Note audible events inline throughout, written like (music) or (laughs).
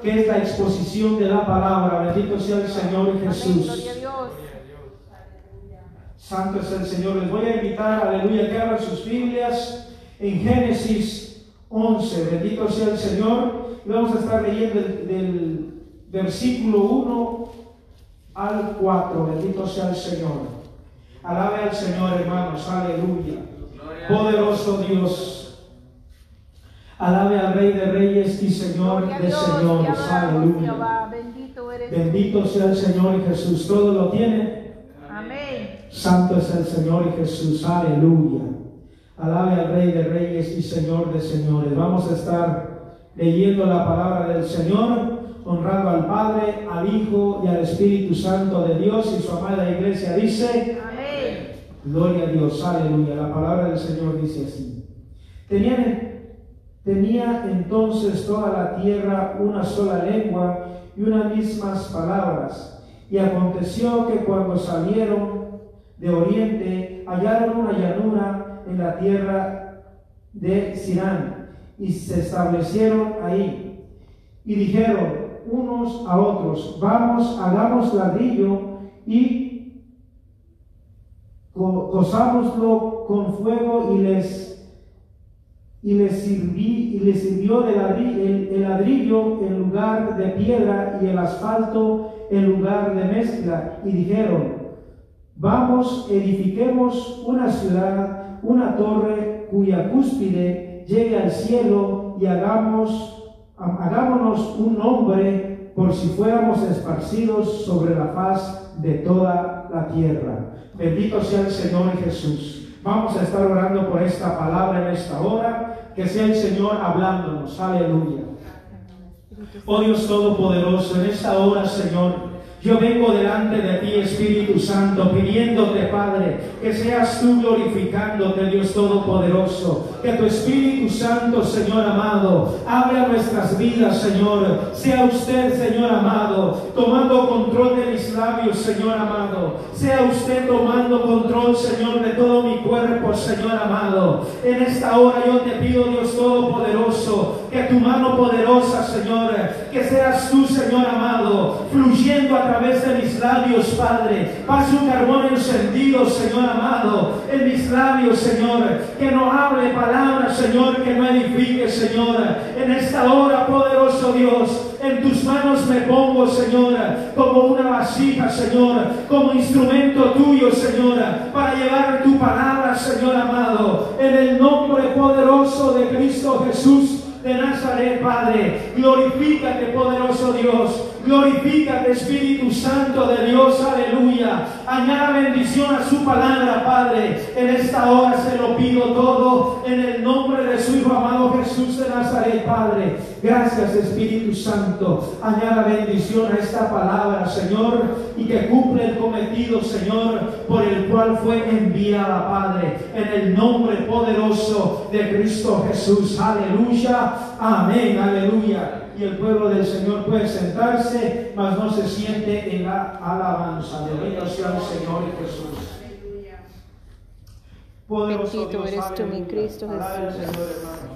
que es la exposición de la palabra. Bendito sea el Señor Jesús. Santo es el Señor. Les voy a invitar, aleluya, que abran sus Biblias en Génesis 11. Bendito sea el Señor. Y vamos a estar leyendo del, del versículo 1 al 4. Bendito sea el Señor. Alabe al Señor, hermanos. Aleluya. Poderoso Dios. Alabe al Rey de Reyes y Señor de Señores. Aleluya. Bendito sea el Señor Jesús. Todo lo tiene. Amén. Santo es el Señor Jesús, aleluya. Alabe al Rey de Reyes y Señor de Señores. Vamos a estar leyendo la palabra del Señor, honrando al Padre, al Hijo y al Espíritu Santo de Dios. Y su amada iglesia dice, Amén. Gloria a Dios, aleluya. La palabra del Señor dice así. Tenían, tenía entonces toda la tierra una sola lengua y unas mismas palabras. Y aconteció que cuando salieron de oriente, hallaron una llanura en la tierra de Sirán y se establecieron ahí. Y dijeron unos a otros, vamos, hagamos ladrillo y co- cosámoslo con fuego y les y les sirvió de ladri- el, ladrillo en lugar de piedra y el asfalto en lugar de mezcla. Y dijeron vamos edifiquemos una ciudad una torre cuya cúspide llegue al cielo y hagámonos un nombre por si fuéramos esparcidos sobre la faz de toda la tierra. Bendito sea el Señor Jesús Vamos a estar orando por esta palabra en esta hora. Que sea el Señor hablándonos. Aleluya. Oh Dios Todopoderoso, en esta hora, Señor, yo vengo delante de ti, Espíritu Santo, pidiéndote, Padre, que seas tú glorificándote, Dios Todopoderoso. Que tu Espíritu Santo, Señor amado, abra nuestras vidas, Señor. Sea usted, Señor amado, tomando control de mis labios, Señor amado. Sea usted tomando control, Señor, de todo mi cuerpo, Señor amado. En esta hora yo te pido, Dios Todopoderoso, que tu mano poderosa, Señor, que seas tú, Señor amado, fluyendo a través de mis labios, Padre. Pase un carbón encendido, Señor amado, en mis labios, Señor. Que no hable palabras, Señor, que no edifique, Señor. En esta hora, poderoso Dios, en tus manos me pongo, Señor, como una vasija, Señor, como instrumento tuyo, Señor, para llevar tu palabra, Señor amado, en el nombre poderoso de Cristo Jesús de Nazaret, Padre. Glorifícate, poderoso Dios. Glorifícate, Espíritu Santo de Dios, aleluya. Añada bendición a su palabra, Padre. En esta hora se lo pido todo en el nombre de su Hijo amado Jesús de Nazaret, Padre. Gracias, Espíritu Santo. Añada bendición a esta palabra, Señor, y que cumple el cometido, Señor, por el cual fue enviada, Padre. En el nombre poderoso de Cristo Jesús. Aleluya. Amén. Aleluya. Y el pueblo del Señor puede sentarse, mas no se siente en la alabanza. Bendito sea el Señor Jesús. Poderoso Bendito Dios, eres tú, mi aleluya. Cristo Jesús.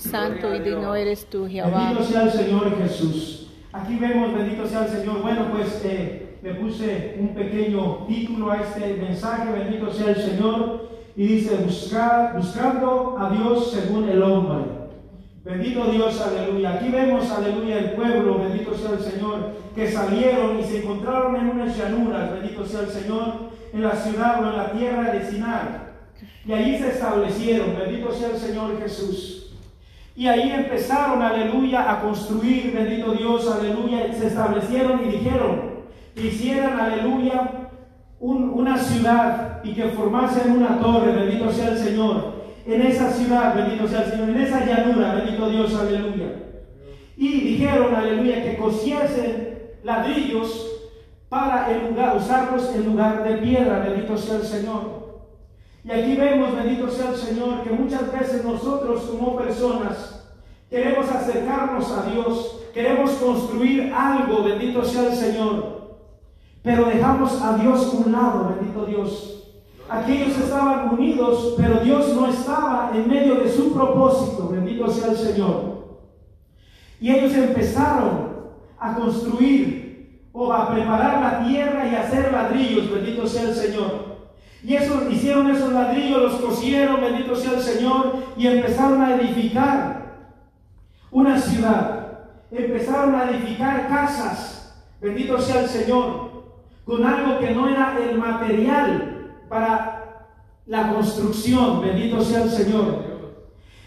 Santo y digno eres tú, Jehová. Bendito sea el Señor Jesús. Aquí vemos, bendito sea el Señor. Bueno, pues eh, le puse un pequeño título a este mensaje, bendito sea el Señor. Y dice, buscar, buscando a Dios según el hombre. Bendito Dios, aleluya. Aquí vemos, aleluya, el pueblo, bendito sea el Señor, que salieron y se encontraron en unas llanuras, bendito sea el Señor, en la ciudad o en la tierra de Sinar. Y allí se establecieron, bendito sea el Señor Jesús. Y ahí empezaron, aleluya, a construir, bendito Dios, aleluya, se establecieron y dijeron que hicieran, aleluya, un- una ciudad y que formasen una torre, bendito sea el Señor. En esa ciudad, bendito sea el Señor, en esa llanura, bendito Dios, aleluya. Y dijeron, aleluya, que cosiesen ladrillos para el lugar, usarlos en lugar de piedra, bendito sea el Señor. Y aquí vemos, bendito sea el Señor, que muchas veces nosotros como personas queremos acercarnos a Dios, queremos construir algo, bendito sea el Señor, pero dejamos a Dios a un lado, bendito Dios. Aquellos estaban unidos, pero Dios no estaba en medio de su propósito, bendito sea el Señor. Y ellos empezaron a construir o a preparar la tierra y hacer ladrillos, bendito sea el Señor. Y eso, hicieron esos ladrillos, los cosieron, bendito sea el Señor, y empezaron a edificar una ciudad. Empezaron a edificar casas, bendito sea el Señor, con algo que no era el material para la construcción, bendito sea el Señor.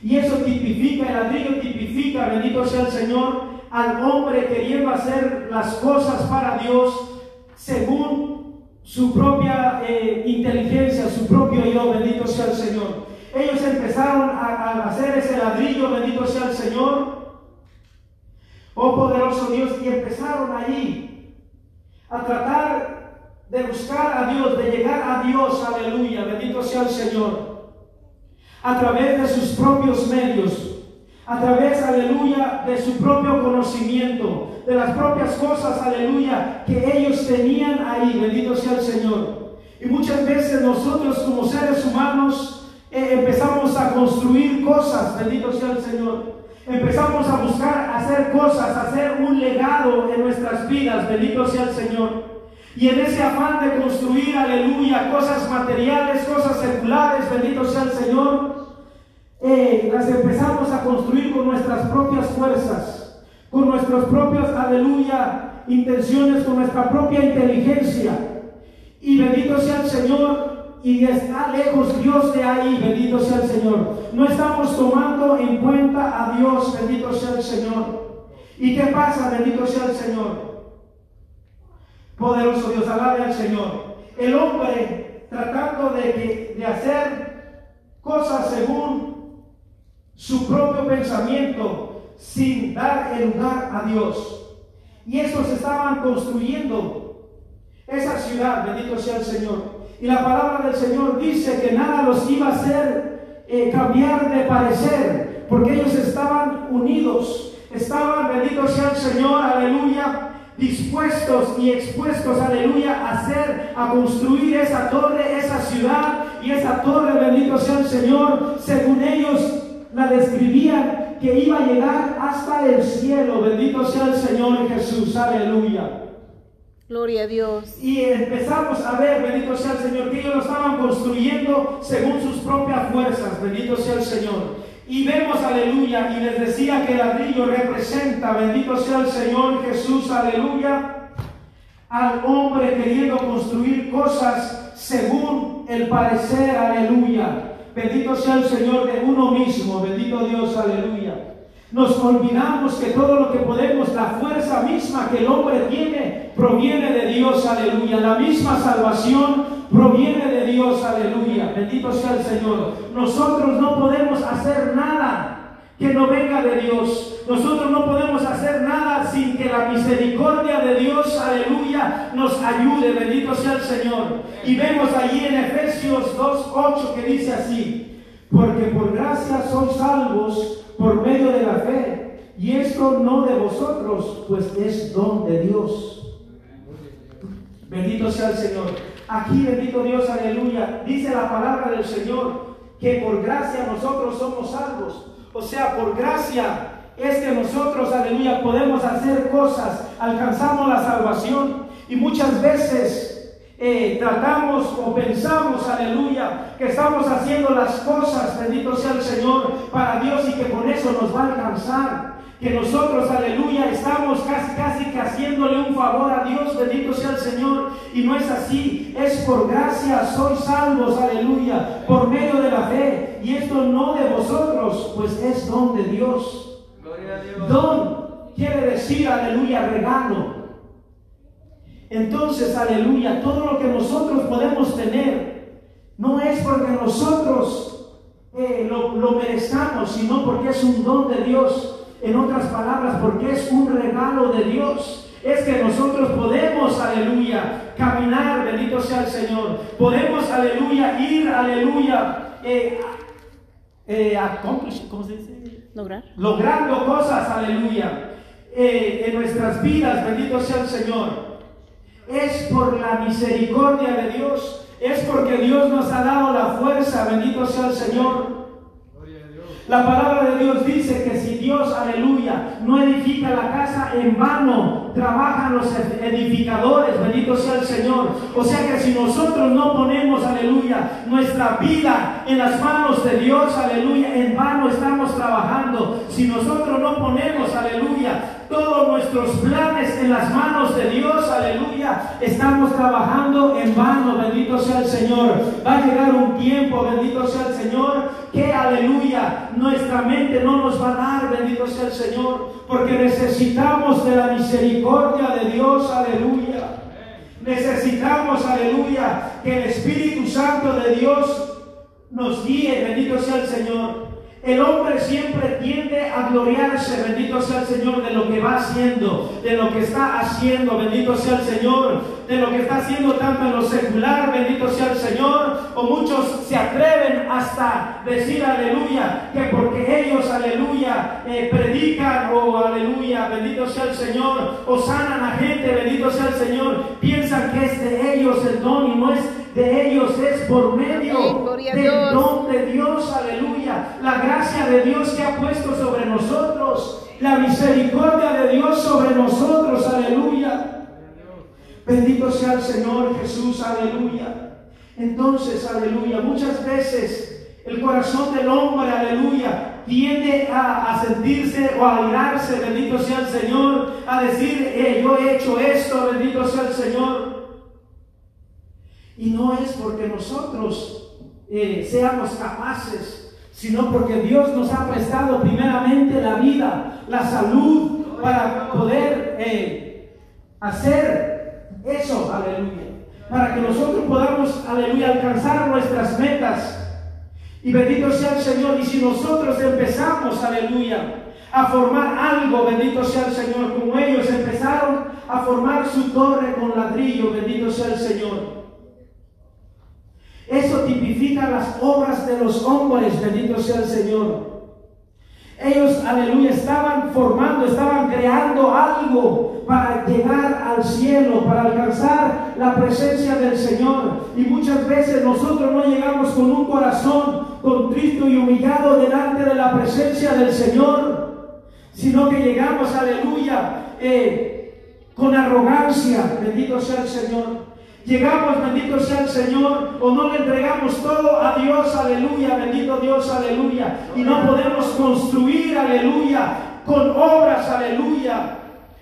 Y eso tipifica, el ladrillo tipifica, bendito sea el Señor, al hombre queriendo hacer las cosas para Dios según su propia eh, inteligencia, su propio yo, bendito sea el Señor. Ellos empezaron a, a hacer ese ladrillo, bendito sea el Señor. Oh poderoso Dios, y empezaron allí a tratar de buscar a Dios, de llegar a Dios, aleluya, bendito sea el Señor a través de sus propios medios, a través, aleluya, de su propio conocimiento, de las propias cosas, aleluya, que ellos tenían ahí, bendito sea el Señor. Y muchas veces nosotros como seres humanos eh, empezamos a construir cosas, bendito sea el Señor. Empezamos a buscar hacer cosas, hacer un legado en nuestras vidas, bendito sea el Señor. Y en ese afán de construir, aleluya, cosas materiales, cosas seculares, bendito sea el Señor, eh, las empezamos a construir con nuestras propias fuerzas, con nuestros propios, aleluya, intenciones, con nuestra propia inteligencia. Y bendito sea el Señor, y está lejos Dios de ahí, bendito sea el Señor. No estamos tomando en cuenta a Dios, bendito sea el Señor. ¿Y qué pasa, bendito sea el Señor? Poderoso Dios, alabe al Señor. El hombre tratando de, de hacer cosas según su propio pensamiento, sin dar el lugar a Dios. Y estos estaban construyendo esa ciudad, bendito sea el Señor. Y la palabra del Señor dice que nada los iba a hacer eh, cambiar de parecer, porque ellos estaban unidos, estaban, bendito sea el Señor, aleluya, dispuestos y expuestos, aleluya, a hacer, a construir esa torre, esa ciudad y esa torre, bendito sea el Señor, según ellos la describían, que iba a llegar hasta el cielo, bendito sea el Señor Jesús, aleluya. Gloria a Dios. Y empezamos a ver, bendito sea el Señor, que ellos lo estaban construyendo según sus propias fuerzas, bendito sea el Señor. Y vemos, aleluya, y les decía que el ladrillo representa, bendito sea el Señor Jesús, aleluya, al hombre queriendo construir cosas según el parecer, aleluya. Bendito sea el Señor de uno mismo, bendito Dios, aleluya. Nos olvidamos que todo lo que podemos, la fuerza misma que el hombre tiene, proviene de Dios, aleluya. La misma salvación proviene de Dios, aleluya. Bendito sea el Señor. Nosotros no podemos hacer nada que no venga de Dios. Nosotros no podemos hacer nada sin que la misericordia de Dios, aleluya, nos ayude. Bendito sea el Señor. Y vemos allí en Efesios 2.8 que dice así, porque por gracia son salvos por medio de la fe. Y esto no de vosotros, pues es don de Dios. Bendito sea el Señor. Aquí, bendito Dios, aleluya. Dice la palabra del Señor que por gracia nosotros somos salvos. O sea, por gracia es que nosotros, aleluya, podemos hacer cosas, alcanzamos la salvación. Y muchas veces eh, tratamos o pensamos, aleluya, que estamos haciendo las cosas, bendito sea el Señor, para Dios y que con eso nos va a alcanzar. Que nosotros, aleluya, estamos casi, casi que haciéndole un favor a Dios, bendito sea el Señor. Y no es así, es por gracia, sois salvos, aleluya, por medio de la fe. Y esto no de vosotros, pues es don de Dios. Don quiere decir, aleluya, regalo. Entonces, aleluya, todo lo que nosotros podemos tener no es porque nosotros eh, lo, lo merezcamos, sino porque es un don de Dios. En otras palabras, porque es un regalo de Dios. Es que nosotros podemos, aleluya, caminar, bendito sea el Señor. Podemos, aleluya, ir, aleluya, eh, eh, ¿cómo se dice? Lograr. Logrando cosas, aleluya, eh, en nuestras vidas, bendito sea el Señor es por la misericordia de Dios, es porque Dios nos ha dado la fuerza, bendito sea el Señor. La palabra de Dios dice que si Dios, aleluya, no edifica la casa en vano, trabajan los edificadores, bendito sea el Señor. O sea que si nosotros no ponemos, aleluya, nuestra vida en las manos de Dios, aleluya, en vano estamos trabajando. Si nosotros no ponemos, aleluya, todos nuestros planes en las manos de Dios, aleluya, estamos trabajando en vano, bendito sea el Señor. Va a llegar un tiempo, bendito sea el Señor, que aleluya, nuestra mente no nos va a dar, bendito sea el Señor, porque necesitamos de la misericordia de Dios, aleluya. Necesitamos, aleluya, que el Espíritu Santo de Dios nos guíe, bendito sea el Señor. El hombre siempre tiende a gloriarse, bendito sea el Señor, de lo que va haciendo, de lo que está haciendo, bendito sea el Señor, de lo que está haciendo tanto en lo secular, bendito sea el Señor, o muchos se atreven hasta decir aleluya, que porque ellos, aleluya, eh, predican o aleluya, bendito sea el Señor, o sanan a gente, bendito sea el Señor, piensan que es de ellos el don y no es de ellos es por medio del don de Dios, aleluya. La gracia de Dios que ha puesto sobre nosotros, la misericordia de Dios sobre nosotros, aleluya. Bendito sea el Señor Jesús, aleluya. Entonces, aleluya, muchas veces el corazón del hombre, aleluya, tiende a, sentirse o a airarse, bendito sea el Señor, a decir, eh, yo he hecho esto, bendito sea el Señor. Y no es porque nosotros eh, seamos capaces, sino porque Dios nos ha prestado primeramente la vida, la salud, para poder eh, hacer eso, aleluya. Para que nosotros podamos, aleluya, alcanzar nuestras metas. Y bendito sea el Señor. Y si nosotros empezamos, aleluya, a formar algo, bendito sea el Señor, como ellos empezaron a formar su torre con ladrillo, bendito sea el Señor. Eso tipifica las obras de los hombres, bendito sea el Señor. Ellos, aleluya, estaban formando, estaban creando algo para llegar al cielo, para alcanzar la presencia del Señor. Y muchas veces nosotros no llegamos con un corazón contrito y humillado delante de la presencia del Señor, sino que llegamos, aleluya, eh, con arrogancia, bendito sea el Señor. Llegamos, bendito sea el Señor, o no le entregamos todo a Dios, aleluya, bendito Dios, aleluya. Y no podemos construir, aleluya, con obras, aleluya.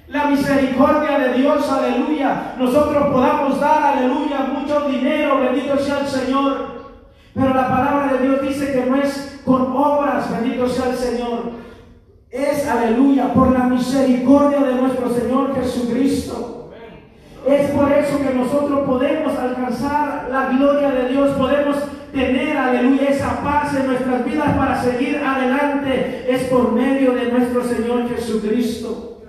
La misericordia de Dios, aleluya. Nosotros podamos dar, aleluya, mucho dinero, bendito sea el Señor. Pero la palabra de Dios dice que no es con obras, bendito sea el Señor. Es, aleluya, por la misericordia de nuestro Señor Jesucristo. Es por eso que nosotros podemos alcanzar la gloria de Dios, podemos tener, aleluya, esa paz en nuestras vidas para seguir adelante. Es por medio de nuestro Señor Jesucristo.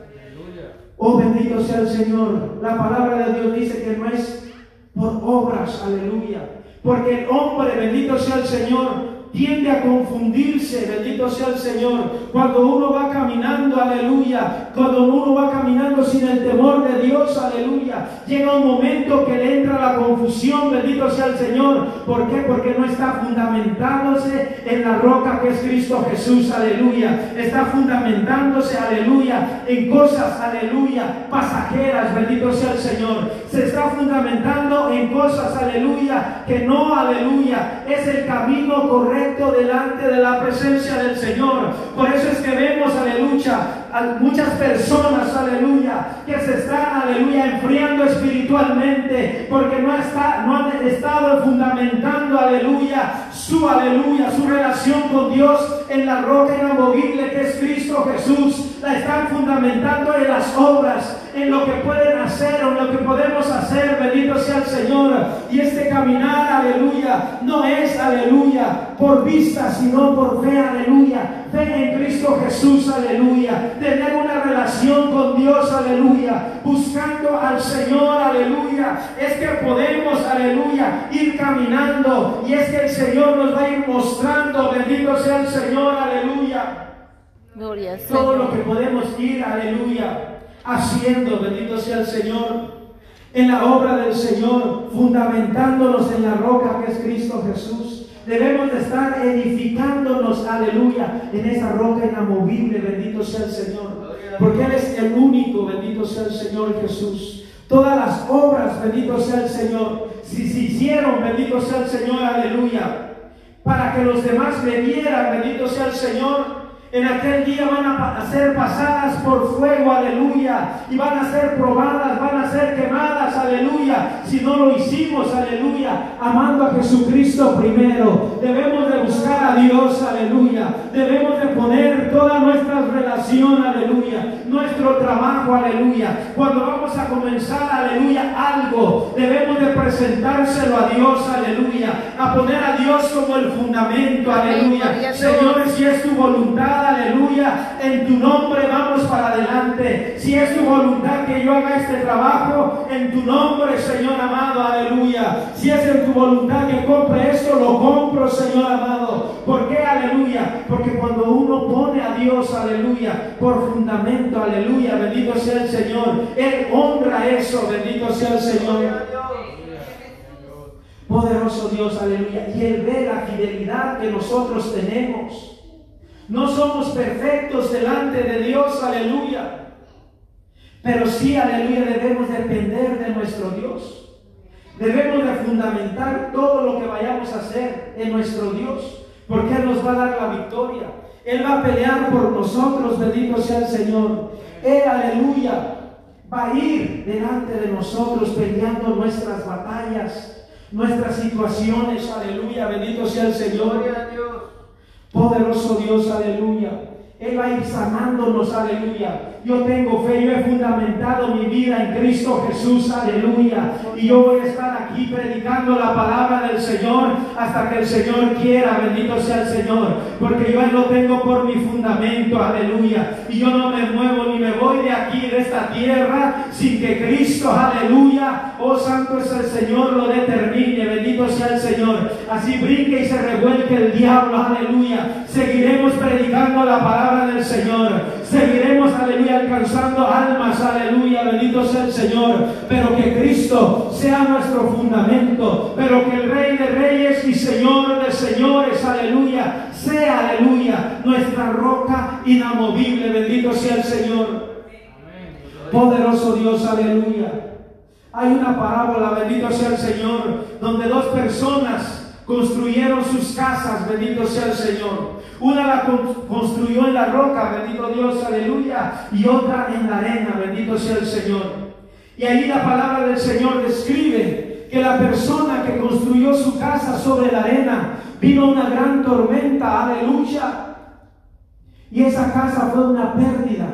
Oh, bendito sea el Señor. La palabra de Dios dice que no es por obras, aleluya. Porque el hombre, bendito sea el Señor, tiende a confundirse, bendito sea el Señor, cuando uno va caminando, aleluya, cuando uno va caminando sin el temor de Dios, aleluya, llega un momento que le entra la confusión, bendito sea el Señor, ¿por qué? Porque no está fundamentándose en la roca que es Cristo Jesús, aleluya, está fundamentándose, aleluya, en cosas, aleluya, pasajeras, bendito sea el Señor, se está fundamentando en cosas, aleluya, que no, aleluya, es el camino correcto delante de la presencia del Señor. Por eso es que vemos, aleluya, a muchas personas, aleluya, que se están, aleluya, enfriando espiritualmente, porque no, está, no han estado fundamentando, aleluya, su, aleluya, su relación con Dios en la roca inamovible que es Cristo Jesús. La están fundamentando en las obras, en lo que pueden hacer o en lo que podemos hacer. Bendito sea el Señor. Y este caminar, aleluya, no es, aleluya, por vista, sino por fe, aleluya. Fe en Cristo Jesús, aleluya. Tener una relación con Dios, aleluya. Buscando al Señor, aleluya. Es que podemos, aleluya, ir caminando. Y es que el Señor nos va a ir mostrando, bendito sea el Señor, aleluya. Gloria Todo lo que podemos ir, aleluya, haciendo, bendito sea el Señor, en la obra del Señor, fundamentándonos en la roca que es Cristo Jesús. Debemos de estar edificándonos, aleluya, en esa roca inamovible, bendito sea el Señor. Porque Él es el único, bendito sea el Señor Jesús. Todas las obras, bendito sea el Señor, si se hicieron, bendito sea el Señor, aleluya, para que los demás le bendito sea el Señor, en aquel día van a ser pasadas por fuego, aleluya. Y van a ser probadas, van a ser quemadas, aleluya. Si no lo hicimos, aleluya. Amando a Jesucristo primero. Debemos de buscar a Dios, aleluya. Debemos de poner toda nuestra relación, aleluya. Nuestro trabajo, aleluya. Cuando vamos a comenzar, aleluya, algo, debemos de presentárselo a Dios, aleluya. A poner a Dios como el fundamento, aleluya. Señor, si es tu voluntad aleluya, en tu nombre vamos para adelante. Si es tu voluntad que yo haga este trabajo, en tu nombre, Señor amado, aleluya. Si es en tu voluntad que compre esto, lo compro, Señor amado. ¿Por qué, aleluya? Porque cuando uno pone a Dios, aleluya, por fundamento, aleluya, bendito sea el Señor, Él honra eso, bendito sea el Señor. Poderoso Dios, aleluya. Y Él ve la fidelidad que nosotros tenemos. No somos perfectos delante de Dios, aleluya. Pero sí, aleluya, debemos depender de nuestro Dios. Debemos de fundamentar todo lo que vayamos a hacer en nuestro Dios, porque Él nos va a dar la victoria. Él va a pelear por nosotros, bendito sea el Señor. Él, aleluya, va a ir delante de nosotros peleando nuestras batallas, nuestras situaciones, aleluya, bendito sea el Señor. Poderoso Dios, aleluya. Él va a ir sanándonos, aleluya. Yo tengo fe, yo he fundamentado mi vida en Cristo Jesús, aleluya. Y yo voy a estar aquí predicando la palabra del Señor hasta que el Señor quiera, bendito sea el Señor. Porque yo lo tengo por mi fundamento, aleluya. Y yo no me muevo ni me voy de aquí, de esta tierra, sin que Cristo, aleluya, oh santo es el Señor, lo determine, bendito sea el Señor. Así brinque y se revuelque el diablo, aleluya. Seguiremos predicando la palabra del Señor. Seguiremos, aleluya, alcanzando almas, aleluya, bendito sea el Señor. Pero que Cristo sea nuestro fundamento, pero que el Rey de Reyes y Señor de Señores, aleluya, sea, aleluya, nuestra roca inamovible, bendito sea el Señor. Poderoso Dios, aleluya. Hay una parábola, bendito sea el Señor, donde dos personas construyeron sus casas, bendito sea el Señor. Una la construyó en la roca, bendito Dios, aleluya, y otra en la arena, bendito sea el Señor. Y ahí la palabra del Señor describe que la persona que construyó su casa sobre la arena, vino una gran tormenta, aleluya. Y esa casa fue una pérdida.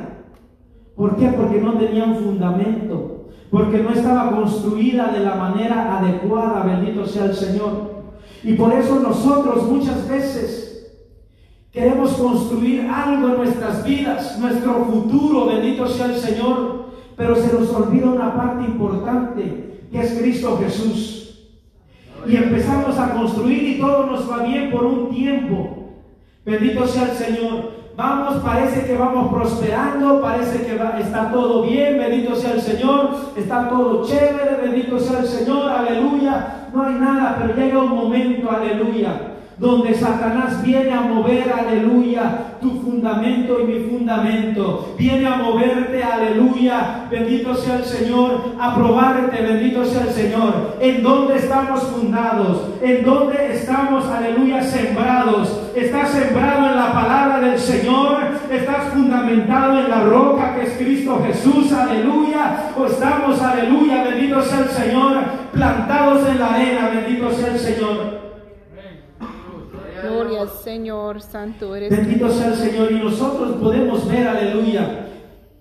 ¿Por qué? Porque no tenía un fundamento, porque no estaba construida de la manera adecuada, bendito sea el Señor. Y por eso nosotros muchas veces queremos construir algo en nuestras vidas, nuestro futuro, bendito sea el Señor, pero se nos olvida una parte importante, que es Cristo Jesús. Y empezamos a construir y todo nos va bien por un tiempo. Bendito sea el Señor. Vamos, parece que vamos prosperando, parece que está todo bien, bendito sea el Señor, está todo chévere, bendito sea el Señor, aleluya. No hay nada, pero llega un momento, aleluya, donde Satanás viene a mover, aleluya, tu fundamento y mi fundamento. Viene a moverte, aleluya, bendito sea el Señor, a probarte, bendito sea el Señor. En dónde estamos fundados, en dónde estamos, aleluya, sembrados. Estás sembrado en la palabra del Señor, estás fundamentado en la roca que es Cristo Jesús, aleluya. O estamos, aleluya, bendito sea el Señor, plantados en la arena, bendito sea el Señor. Gloria al Señor, santo eres. Bendito sea el Señor. Y nosotros podemos ver, aleluya.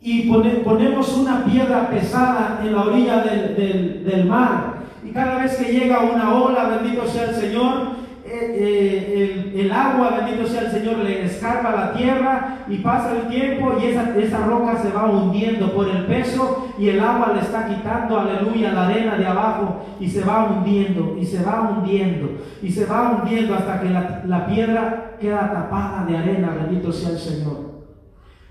Y ponemos una piedra pesada en la orilla del, del mar. Y cada vez que llega una ola, bendito sea el Señor, eh, el, agua, bendito sea el Señor, le escarba la tierra y pasa el tiempo y esa, esa roca se va hundiendo por el peso y el agua le está quitando, aleluya, la arena de abajo y se va hundiendo y se va hundiendo y se va hundiendo hasta que la, la piedra queda tapada de arena, bendito sea el Señor.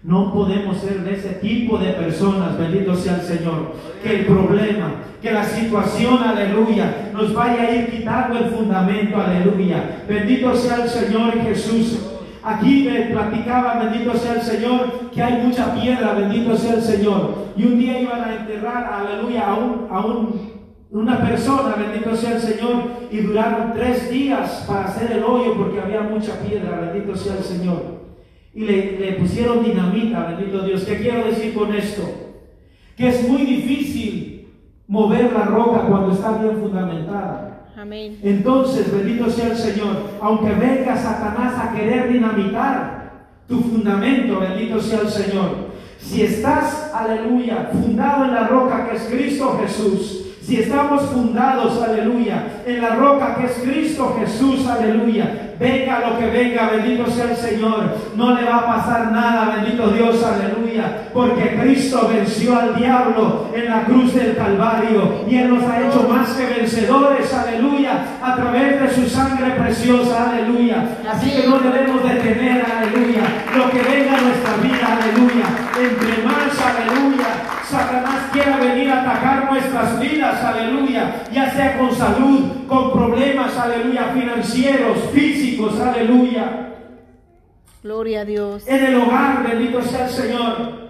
No podemos ser de ese tipo de personas, bendito sea el Señor. Que el problema, que la situación, aleluya, nos vaya a ir quitando el fundamento, aleluya. Bendito sea el Señor Jesús. Aquí me platicaba, bendito sea el Señor, que hay mucha piedra, bendito sea el Señor. Y un día iban a enterrar, aleluya, a, un, a un, una persona, bendito sea el Señor, y duraron tres días para hacer el hoyo porque había mucha piedra, bendito sea el Señor y le, pusieron dinamita, bendito Dios. ¿Qué quiero decir con esto? Que es muy difícil mover la roca cuando está bien fundamentada. Amén. Entonces, bendito sea el Señor, aunque venga Satanás a querer dinamitar tu fundamento, bendito sea el Señor. Si estás, aleluya, fundado en la roca que es Cristo Jesús, si estamos fundados, aleluya, en la roca que es Cristo Jesús, aleluya, venga lo que venga, bendito sea el Señor, no le va a pasar nada, bendito Dios, aleluya, porque Cristo venció al diablo en la cruz del Calvario y Él nos ha hecho más que vencedores, aleluya, a través de su sangre preciosa, aleluya. Así que no debemos de temer, aleluya, lo que venga a nuestra vida, aleluya, entre más, aleluya, Satanás quiera venir a atacar nuestras vidas, aleluya, ya sea con salud, con problemas, aleluya, financieros, físicos, aleluya. Gloria a Dios. En el hogar, bendito sea el Señor.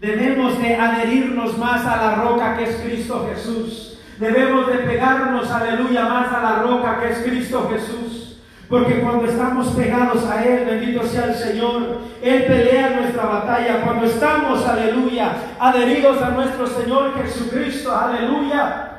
Debemos de adherirnos más a la roca que es Cristo Jesús. Debemos de pegarnos, aleluya, más a la roca que es Cristo Jesús. Porque cuando estamos pegados a Él, bendito sea el Señor, Él pelea nuestra batalla. Cuando estamos, aleluya, adheridos a nuestro Señor Jesucristo, aleluya,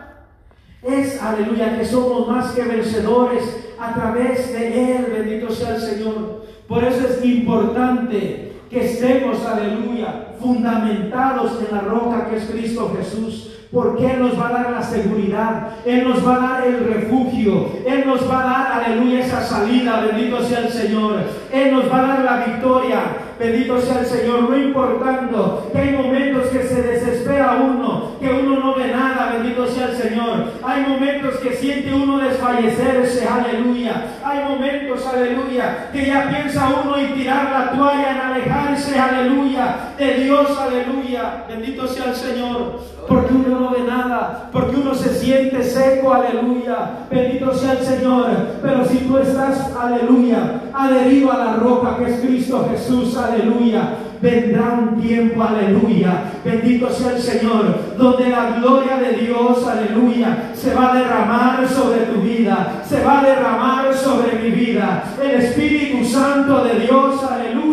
es, aleluya, que somos más que vencedores a través de Él, bendito sea el Señor. Por eso es importante que estemos, aleluya, fundamentados en la roca que es Cristo Jesús. Porque Él nos va a dar la seguridad, Él nos va a dar el refugio, Él nos va a dar, aleluya, esa salida, bendito sea el Señor. Él nos va a dar la victoria, bendito sea el Señor, no importando que hay momentos que se desespera uno, que uno no ve nada, bendito sea el Señor. Hay momentos que siente uno desfallecerse, aleluya. Hay momentos, aleluya, que ya piensa uno en tirar la toalla, en alejarse, aleluya, de Dios, aleluya. Bendito sea el Señor, porque uno no ve nada, porque uno se siente seco, aleluya. Bendito sea el Señor. Pero si tú estás, aleluya, adherido a la roca que es Cristo Jesús, aleluya. Vendrá un tiempo, aleluya. Bendito sea el Señor, donde la gloria de Dios, aleluya, se va a derramar sobre tu vida, se va a derramar sobre mi vida. El Espíritu Santo de Dios, aleluya,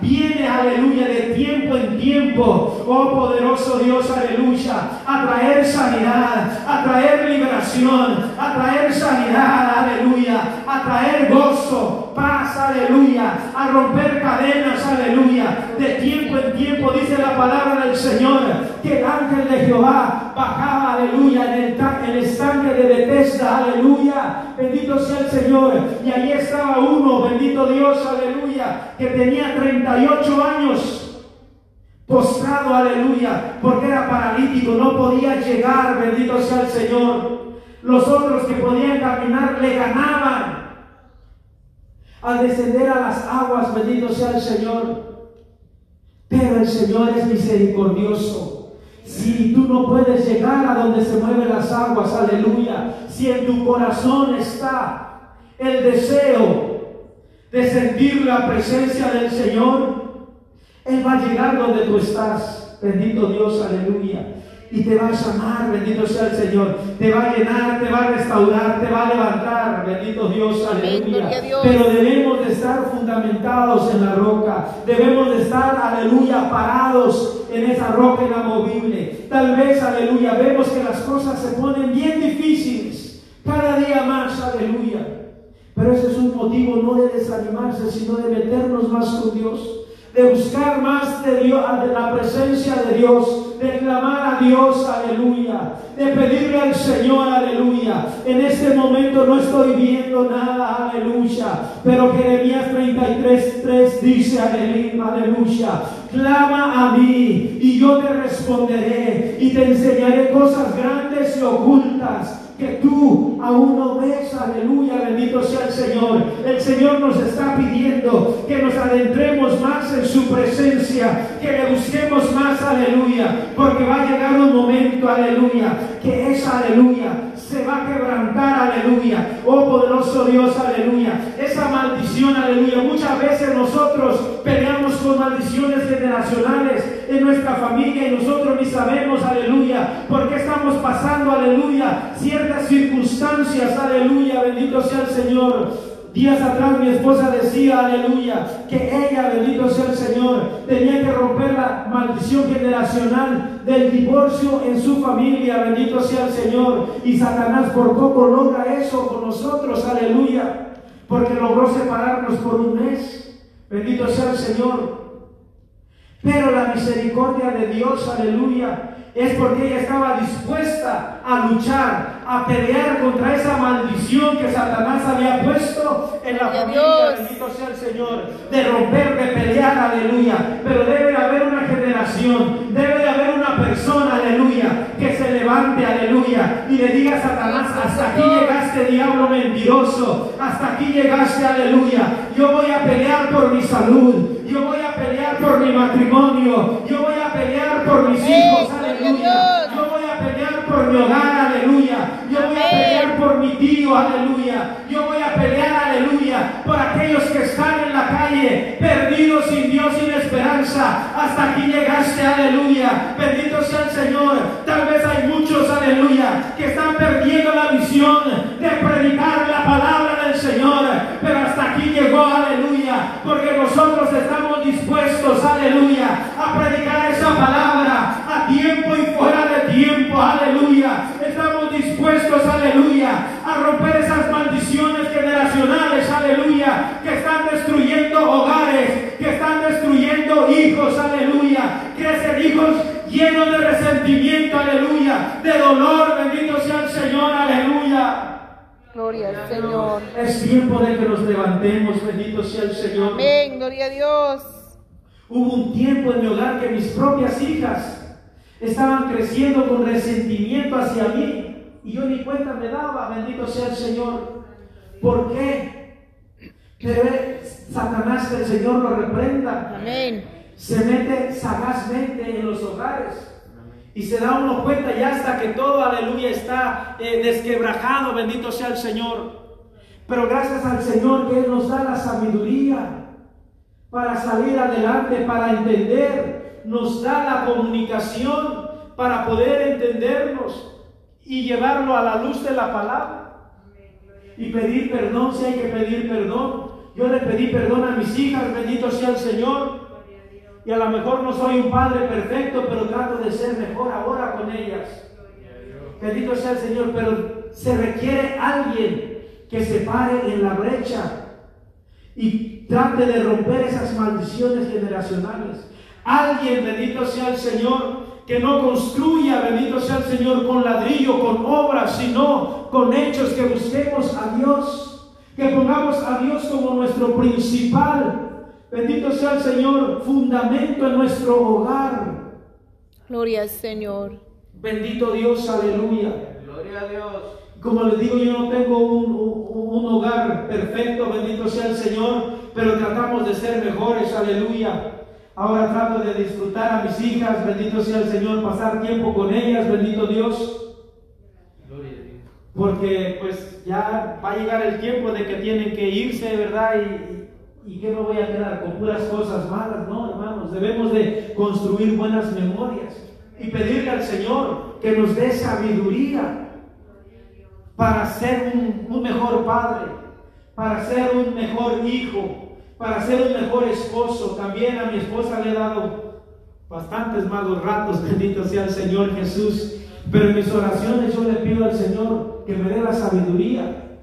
viene, aleluya, de tiempo en tiempo, oh poderoso Dios, aleluya, a traer sanidad, a traer liberación, a traer sanidad, aleluya, a traer gozo, paz, aleluya, a romper cadenas, aleluya, de tiempo en tiempo, dice la palabra del Señor, que el ángel de Jehová bajaba, aleluya, en el, en el estanque de Bethesda, aleluya, bendito sea el Señor, y ahí estaba uno, bendito Dios, aleluya, que tenía 38 años, postrado, aleluya, porque era paralítico, no podía llegar, bendito sea el Señor. Los otros que podían caminar le ganaban. Al descender a las aguas, bendito sea el Señor. Pero el Señor es misericordioso. Si tú no puedes llegar a donde se mueven las aguas, aleluya. Si en tu corazón está el deseo de sentir la presencia del Señor, Él va a llegar donde tú estás. Bendito Dios, aleluya y te va a llamar, bendito sea el Señor. Te va a llenar, te va a restaurar, te va a levantar, bendito Dios, aleluya. Pero debemos de estar fundamentados en la roca. Debemos de estar, aleluya, parados en esa roca inamovible. Tal vez, aleluya, vemos que las cosas se ponen bien difíciles. Cada día más, aleluya. Pero ese es un motivo no de desanimarse, sino de meternos más con Dios de buscar más de Dios, de la presencia de Dios, de clamar a Dios, aleluya, de pedirle al Señor, aleluya. En este momento no estoy viendo nada, aleluya, pero Jeremías 33, 3 dice, aleluya, clama a mí y yo te responderé y te enseñaré cosas grandes y ocultas que tú aún no ves. Aleluya, bendito sea el Señor. El Señor nos está pidiendo que nos adentremos más en su presencia, que le busquemos más, aleluya, porque va a llegar un momento, aleluya, que esa aleluya se va a quebrantar, aleluya. Oh poderoso Dios, aleluya. Esa maldición, aleluya. Muchas veces nosotros peleamos con maldiciones generacionales en nuestra familia y nosotros ni sabemos, aleluya, por qué estamos pasando, aleluya, ciertas circunstancias, aleluya. Bendito sea el Señor. Días atrás mi esposa decía, aleluya, que ella, bendito sea el Señor, tenía que romper la maldición generacional del divorcio en su familia, bendito sea el Señor. Y Satanás por poco logra eso con nosotros, aleluya, porque logró separarnos por un mes, bendito sea el Señor. Pero la misericordia de Dios, aleluya, es porque ella estaba dispuesta a luchar, a pelear contra esa maldición que Satanás había puesto en la familia, bendito sea el Señor, de romper, de pelear, aleluya. Pero debe haber una generación, debe de haber una persona, aleluya, que se levante, aleluya, y le diga a Satanás, hasta aquí llegaste, diablo mentiroso, hasta aquí llegaste, aleluya. Yo voy a pelear por mi salud, yo voy a pelear por mi matrimonio, yo voy a pelear por mis hijos, aleluya. Yo voy a pelear por mi hogar, aleluya. Yo voy a pelear por mi tío, aleluya. Yo voy a pelear, aleluya, por aquellos que están en la calle, perdidos sin Dios, sin esperanza. Hasta aquí llegaste, aleluya. Bendito sea el Señor. Tal vez hay muchos, aleluya, que están perdiendo la visión de predicar la palabra del Señor. Pero hasta aquí llegó, aleluya, porque nosotros estamos dispuestos, aleluya, a predicar esa palabra a tiempo y fuera de tiempo, aleluya. Estamos dispuestos, aleluya, a romper esas maldiciones generacionales, aleluya, que están destruyendo hogares, que están destruyendo hijos, aleluya. Crecen hijos llenos de resentimiento, aleluya, de dolor, bendito sea el Señor, aleluya. Gloria al Señor. Es tiempo de que nos levantemos, bendito sea el Señor. Amén, gloria a Dios. Hubo un tiempo en mi hogar que mis propias hijas estaban creciendo con resentimiento hacia mí y yo ni cuenta me daba, bendito sea el Señor. ¿Por qué? Pero Satanás, que el Señor lo reprenda. Amén. Se mete sagazmente en los hogares. Y se da uno cuenta ya hasta que todo, aleluya, está eh, desquebrajado, bendito sea el Señor. Pero gracias al Señor que Él nos da la sabiduría para salir adelante, para entender, nos da la comunicación para poder entendernos y llevarlo a la luz de la palabra. Y pedir perdón si hay que pedir perdón. Yo le pedí perdón a mis hijas, bendito sea el Señor. Y a lo mejor no soy un padre perfecto, pero trato de ser mejor ahora con ellas. Bendito sea el Señor, pero se requiere alguien que se pare en la brecha y trate de romper esas maldiciones generacionales. Alguien, bendito sea el Señor, que no construya, bendito sea el Señor, con ladrillo, con obras, sino con hechos, que busquemos a Dios, que pongamos a Dios como nuestro principal, bendito sea el Señor, fundamento en nuestro hogar. Gloria al Señor. Bendito Dios, aleluya. Gloria a Dios. Como les digo, yo no tengo un, un, un, hogar perfecto, bendito sea el Señor, pero tratamos de ser mejores, aleluya. Ahora trato de disfrutar a mis hijas, bendito sea el Señor, pasar tiempo con ellas, bendito Dios. Gloria a Dios. Porque pues ya va a llegar el tiempo de que tienen que irse, ¿verdad? Y, y que me voy a quedar con puras cosas malas, no, hermanos. Debemos de construir buenas memorias y pedirle al Señor que nos dé sabiduría para ser un, mejor padre, para ser un mejor hijo, para ser un mejor esposo. También a mi esposa le he dado bastantes malos ratos, (laughs) bendito sea el Señor Jesús. Pero en mis oraciones yo le pido al Señor que me dé la sabiduría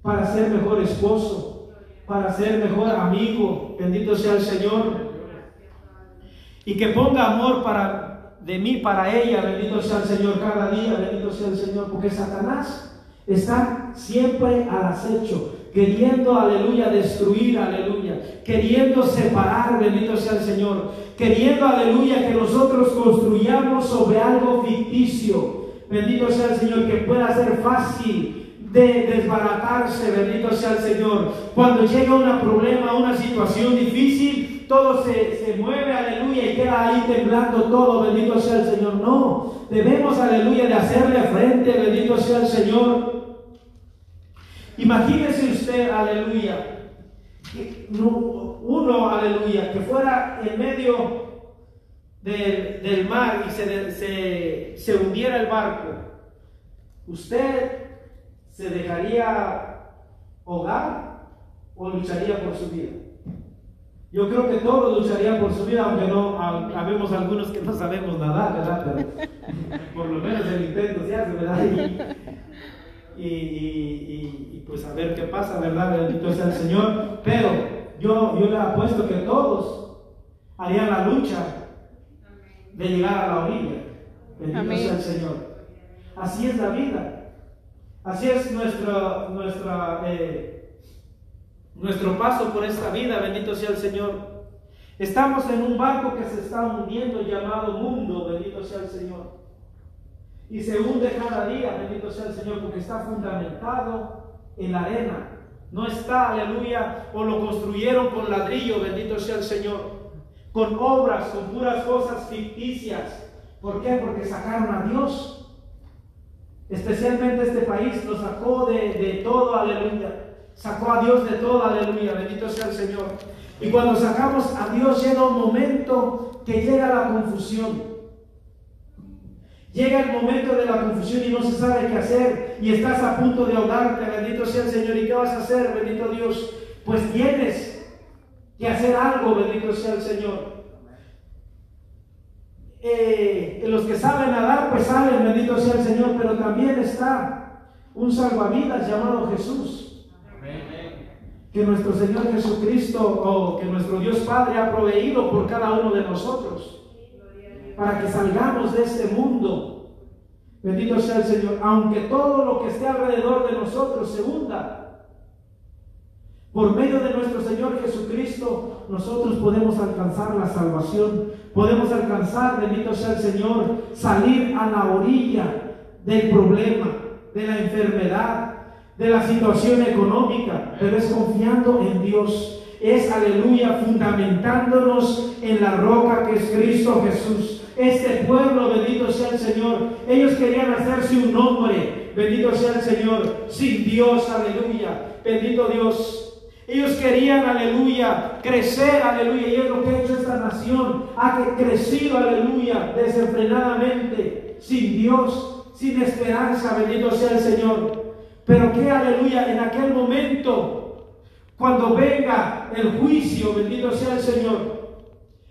para ser mejor esposo, para ser mejor amigo, bendito sea el Señor. Y que ponga amor para, de mí para ella, bendito sea el Señor cada día, bendito sea el Señor, porque Satanás está siempre al acecho, queriendo, aleluya, destruir, aleluya, queriendo separar, bendito sea el Señor, queriendo, aleluya, que nosotros construyamos sobre algo ficticio. bendito sea el Señor, que pueda ser fácil de desbaratarse, bendito sea el Señor. Cuando llega un problema, una situación difícil, todo se, se mueve, aleluya, y queda ahí temblando todo, bendito sea el Señor. No, debemos, aleluya, de hacerle frente, bendito sea el Señor. Imagínese usted, aleluya, uno, aleluya, que fuera en medio del, del mar y se, se, se hundiera el barco. ¿Usted se dejaría ahogar o lucharía por su vida? Yo creo que todos lucharían por su vida, aunque no, ha- habemos algunos que no sabemos nadar, ¿verdad? Pero (laughs) por lo menos el intento se hace, ¿verdad? Y, y, y- y, pues a ver qué pasa, ¿verdad? Bendito sea el Señor. Pero yo, yo le apuesto que todos harían la lucha de llegar a la orilla. Bendito Amén. sea el Señor. Así es la vida. Así es nuestro, nuestra, eh, nuestro paso por esta vida. Bendito sea el Señor. Estamos en un barco que se está hundiendo llamado mundo. Bendito sea el Señor. Y se hunde cada día, bendito sea el Señor, porque está fundamentado en la arena. No está, aleluya, o lo construyeron con ladrillo, bendito sea el Señor. Con obras, con puras cosas ficticias. ¿Por qué? Porque sacaron a Dios. Especialmente este país lo sacó de, de todo, aleluya. Sacó a Dios de todo, aleluya. Bendito sea el Señor. Y cuando sacamos a Dios llega un momento que llega la confusión. Llega el momento de la confusión y no se sabe qué hacer y estás a punto de ahogarte, bendito sea el Señor. ¿Y qué vas a hacer, bendito Dios? Pues tienes que hacer algo, bendito sea el Señor. Eh, los que saben nadar, pues salen, bendito sea el Señor, pero también está un salvavidas llamado Jesús, que nuestro Señor Jesucristo o que nuestro Dios Padre ha proveído por cada uno de nosotros para que salgamos de este mundo. Bendito sea el Señor, aunque todo lo que esté alrededor de nosotros se hunda. Por medio de nuestro Señor Jesucristo, nosotros podemos alcanzar la salvación, podemos alcanzar, bendito sea el Señor, salir a la orilla del problema, de la enfermedad, de la situación económica, pero es confiando en Dios, es aleluya, fundamentándonos en la roca que es Cristo Jesús. Este pueblo, bendito sea el Señor, ellos querían hacerse un nombre, bendito sea el Señor, sin Dios, aleluya, bendito Dios. Ellos querían, aleluya, crecer, aleluya, y es lo que ha hecho esta nación, ha crecido, aleluya, desenfrenadamente, sin Dios, sin esperanza, bendito sea el Señor. Pero que, aleluya, en aquel momento, cuando venga el juicio, bendito sea el Señor,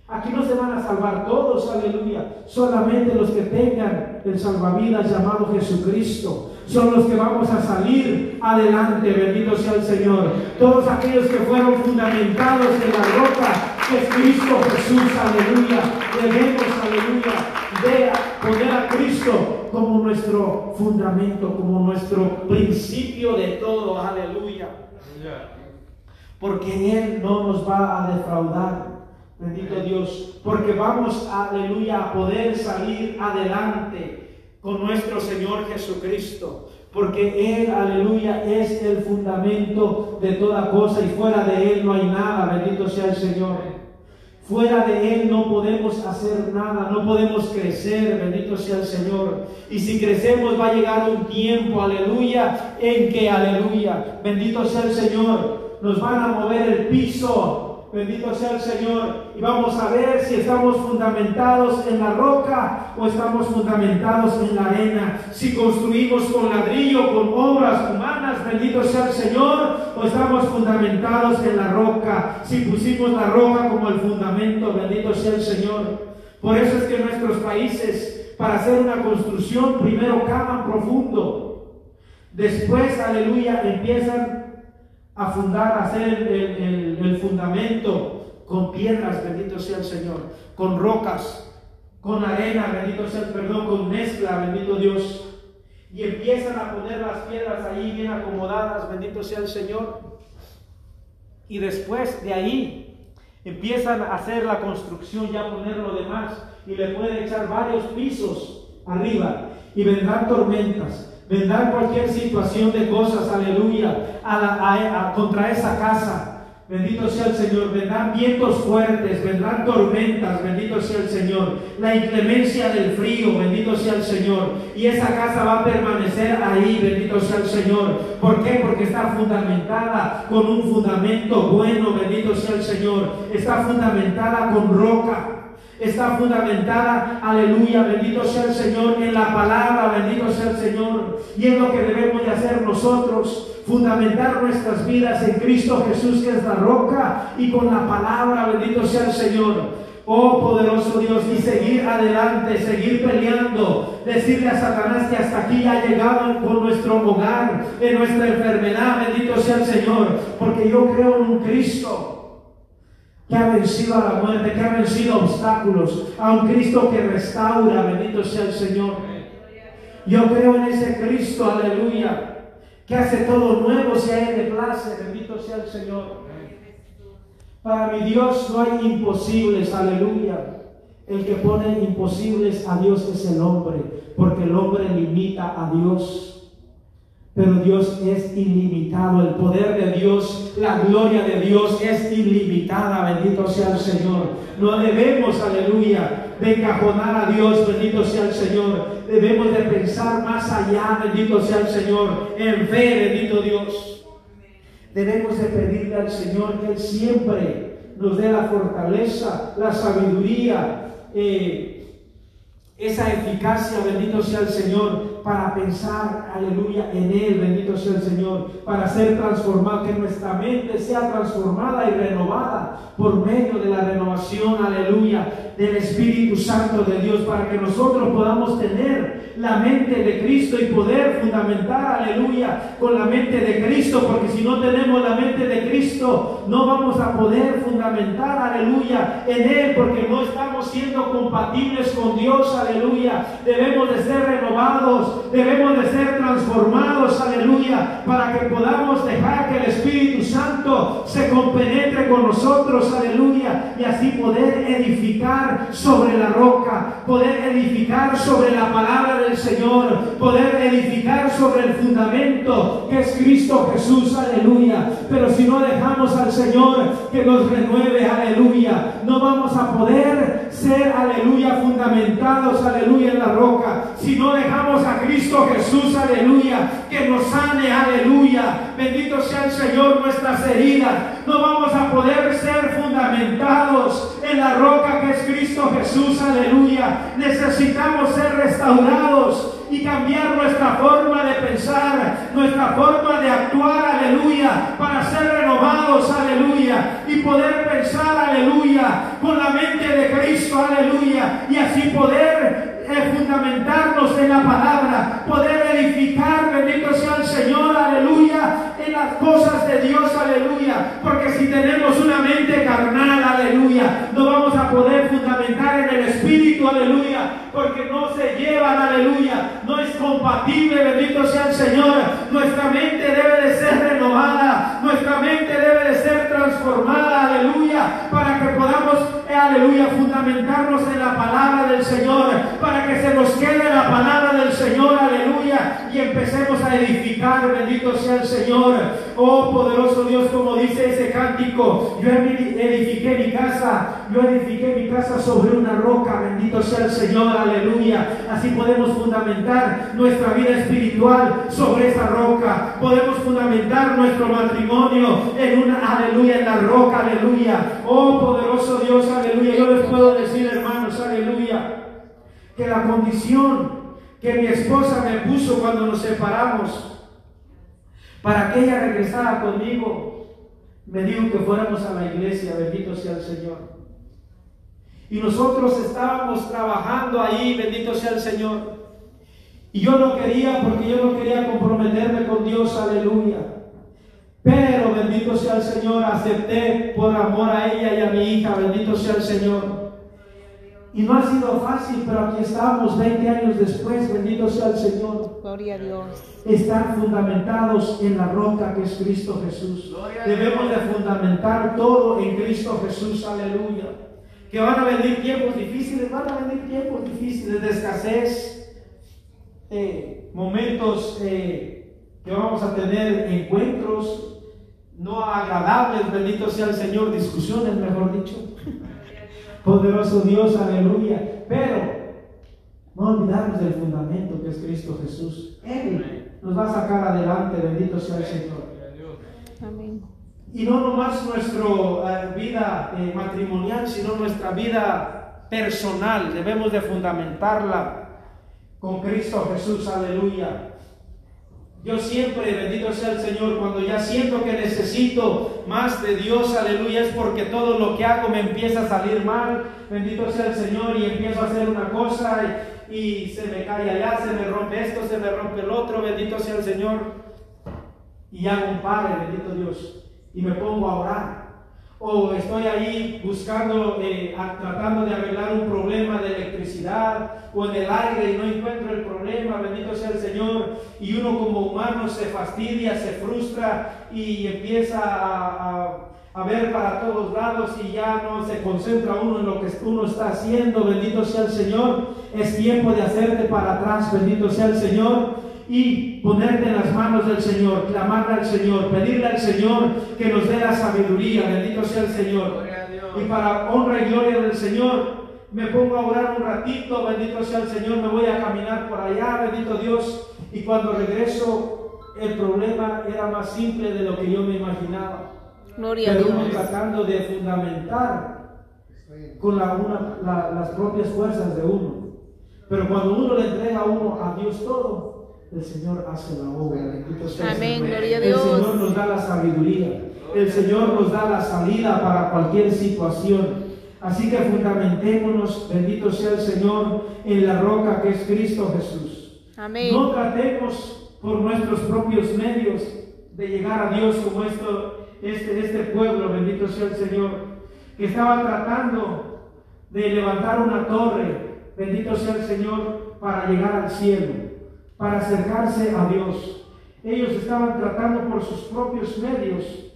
Aquí no se van a salvar todos, aleluya. Solamente los que tengan el salvavidas llamado Jesucristo. Son los que vamos a salir adelante, bendito sea el Señor. Todos aquellos que fueron fundamentados en la roca, que es Cristo Jesús, aleluya. Debemos, aleluya, de poner a Cristo como nuestro fundamento, como nuestro principio de todo, aleluya. Porque Él no nos va a defraudar. Bendito Dios, porque vamos, aleluya, a poder salir adelante con nuestro Señor Jesucristo. Porque Él, aleluya, es el fundamento de toda cosa y fuera de Él no hay nada. Bendito sea el Señor. Fuera de Él no podemos hacer nada, no podemos crecer, bendito sea el Señor. Y si crecemos va a llegar un tiempo, aleluya, en que, aleluya, bendito sea el Señor, nos van a mover el piso, Bendito sea el Señor. Y vamos a ver si estamos fundamentados en la roca o estamos fundamentados en la arena. Si construimos con ladrillo, con obras humanas, bendito sea el Señor, o estamos fundamentados en la roca. Si pusimos la roca como el fundamento, bendito sea el Señor. Por eso es que nuestros países, para hacer una construcción, primero cavan profundo. Después, aleluya, empiezan a fundar, a hacer el, el- fundamento con piedras, bendito sea el Señor, con rocas, con arena, bendito sea el perdón, con mezcla, bendito Dios. Y empiezan a poner las piedras ahí bien acomodadas, bendito sea el Señor. Y después de ahí empiezan a hacer la construcción, ya poner lo demás, y le pueden echar varios pisos arriba. y vendrán tormentas, vendrán cualquier situación de cosas, aleluya, a la- a- contra esa casa. Bendito sea el Señor, vendrán vientos fuertes, vendrán tormentas, bendito sea el Señor, la inclemencia del frío, bendito sea el Señor, y esa casa va a permanecer ahí, bendito sea el Señor. ¿Por qué? Porque está fundamentada con un fundamento bueno, bendito sea el Señor, está fundamentada con roca. Está fundamentada, aleluya, bendito sea el Señor, en la palabra, bendito sea el Señor. Y es lo que debemos de hacer nosotros, fundamentar nuestras vidas en Cristo Jesús, que es la roca, y con la palabra, bendito sea el Señor. Oh poderoso Dios, y seguir adelante, seguir peleando, decirle a Satanás que hasta aquí ha llegado con nuestro hogar, en nuestra enfermedad, bendito sea el Señor, porque yo creo en un Cristo que ha vencido a la muerte, que ha vencido obstáculos, a un Cristo que restaura, bendito sea el Señor. Yo creo en ese Cristo, aleluya, que hace todo nuevo si a Él le place, bendito sea el Señor. Para mi Dios no hay imposibles, aleluya. El que pone imposibles a Dios es el hombre, porque el hombre limita a Dios. Pero Dios es ilimitado, el poder de Dios, la gloria de Dios es ilimitada, bendito sea el Señor. No debemos, aleluya, de encajonar a Dios, bendito sea el Señor. Debemos de pensar más allá, bendito sea el Señor, en fe, bendito Dios. Debemos de pedirle al Señor que Él siempre nos dé la fortaleza, la sabiduría, eh, esa eficacia, bendito sea el Señor, para pensar, aleluya, en Él, bendito sea el Señor, para ser transformado, que nuestra mente sea transformada y renovada por medio de la renovación, aleluya, del Espíritu Santo de Dios, para que nosotros podamos tener la mente de Cristo y poder fundamentar, aleluya, con la mente de Cristo, porque si no tenemos la mente de Cristo, no vamos a poder fundamentar, aleluya, en Él, porque no estamos siendo compatibles con Dios, aleluya. Debemos de ser renovados, debemos de ser transformados, aleluya, para que podamos dejar que el Espíritu Santo se compenetre con nosotros, aleluya, y así poder edificar sobre la roca, poder edificar sobre la palabra del Señor, poder edificar sobre el fundamento que es Cristo Jesús, aleluya. Pero si no dejamos al Señor que nos renueve, aleluya, no vamos a poder ser, aleluya, fundamentados, aleluya, en la roca. Si no dejamos a Cristo Jesús, aleluya, que nos sane, aleluya. Bendito sea el Señor nuestras heridas. No vamos a poder ser fundamentados en la roca que es Cristo Jesús, aleluya. Necesitamos ser restaurados y cambiar nuestra forma de pensar, nuestra forma de actuar, aleluya, para ser renovados, aleluya, y poder pensar, aleluya, con la mente de Cristo, aleluya, y así poder eh, fundamentarnos en la palabra, poder edificar, bendito sea el Señor, aleluya, en las cosas de Dios, aleluya, porque si tenemos una mente carnal, aleluya, no vamos a poder fundamentar en el Espíritu, aleluya, porque no se llevan, aleluya, no es compatible, bendito sea el Señor, nuestra mente debe de ser renovada, nuestra mente debe de ser transformada, aleluya, para que podamos, eh, aleluya, fundamentarnos en la palabra del Señor, para que se nos quede la palabra del Señor, aleluya, y empecemos a edificar, bendito sea el Señor, oh poderoso Dios, como dice ese cántico, yo edifiqué mi casa, yo edifiqué mi casa sobre una roca, bendito sea el Señor, aleluya, así podemos fundamentar nuestra vida espiritual sobre esa roca, podemos fundamentar nuestro matrimonio en una, aleluya, en la roca, aleluya, oh poderoso Dios, aleluya, yo les puedo decir, hermanos, aleluya, que la condición que mi esposa me puso cuando nos separamos para que ella regresara conmigo, me dijo que fuéramos a la iglesia, bendito sea el Señor. Y nosotros estábamos trabajando ahí, bendito sea el Señor. Y yo no quería porque yo no quería comprometerme con Dios, aleluya. Pero bendito sea el Señor, acepté por amor a ella y a mi hija, bendito sea el Señor. Y no ha sido fácil, pero aquí estamos 20 años después, bendito sea el Señor. Gloria a Dios. Estar fundamentados en la roca que es Cristo Jesús. Debemos de fundamentar todo en Cristo Jesús, aleluya. Que van a venir tiempos difíciles, van a venir tiempos difíciles de escasez. eh, momentos eh, que vamos a tener encuentros no agradables, bendito sea el Señor, discusiones, mejor dicho. (laughs) Poderoso Dios, aleluya. Pero no olvidarnos del fundamento que es Cristo Jesús. Él nos va a sacar adelante, bendito sea el Señor. Gloria a Dios. Amén. Y no nomás nuestra vida eh, matrimonial, sino nuestra vida personal. Debemos de fundamentarla con Cristo Jesús, aleluya. Yo siempre, bendito sea el Señor, cuando ya siento que necesito más de Dios, aleluya, es porque todo lo que hago me empieza a salir mal. Bendito sea el Señor y empiezo a hacer una cosa y, y se me cae allá, se me rompe esto, se me rompe el otro, bendito sea el Señor. Y hago un padre, bendito Dios, y me pongo a orar. O estoy ahí buscando, eh, tratando de arreglar un problema de electricidad o en el aire y no encuentro el problema, bendito sea el Señor. Y uno como humano se fastidia, se frustra y empieza a, a- a ver para todos lados y ya no se concentra uno en lo que uno está haciendo, bendito sea el Señor. Es tiempo de hacerte para atrás, bendito sea el Señor y ponerte en las manos del Señor, clamarle al Señor, pedirle al Señor que nos dé la sabiduría, bendito sea el Señor. Y para honra y gloria del Señor, me pongo a orar un ratito, bendito sea el Señor, me voy a caminar por allá, bendito Dios, y cuando regreso, el problema era más simple de lo que yo me imaginaba. Gloria Pero uno Dios. tratando de fundamentar con la- una- la- las propias fuerzas de uno. Pero cuando uno le entrega a uno a Dios todo, el Señor hace la obra. Bendito sea el Amén, Señor. gloria a El Dios. Señor nos da la sabiduría. El Señor nos da la salida para cualquier situación. Así que fundamentémonos, bendito sea el Señor, en la roca que es Cristo Jesús. Amén. No tratemos por nuestros propios medios de llegar a Dios como esto, este, este pueblo, bendito sea el Señor, que estaba tratando de levantar una torre, bendito sea el Señor, para llegar al cielo, para acercarse a Dios. Ellos estaban tratando por sus propios medios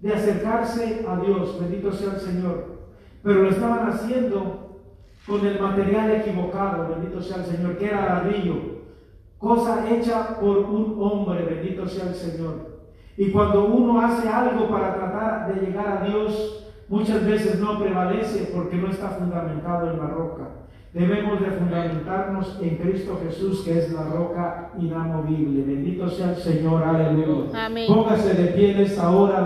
de acercarse a Dios, bendito sea el Señor, pero lo estaban haciendo con el material equivocado, bendito sea el Señor, que era ladrillo, cosa hecha por un hombre, bendito sea el Señor. Y cuando uno hace algo para tratar de llegar a Dios, muchas veces no prevalece porque no está fundamentado en la roca. Debemos de fundamentarnos en Cristo Jesús, que es la roca inamovible. Bendito sea el Señor, aleluya. Amén. Póngase de pie en esta hora.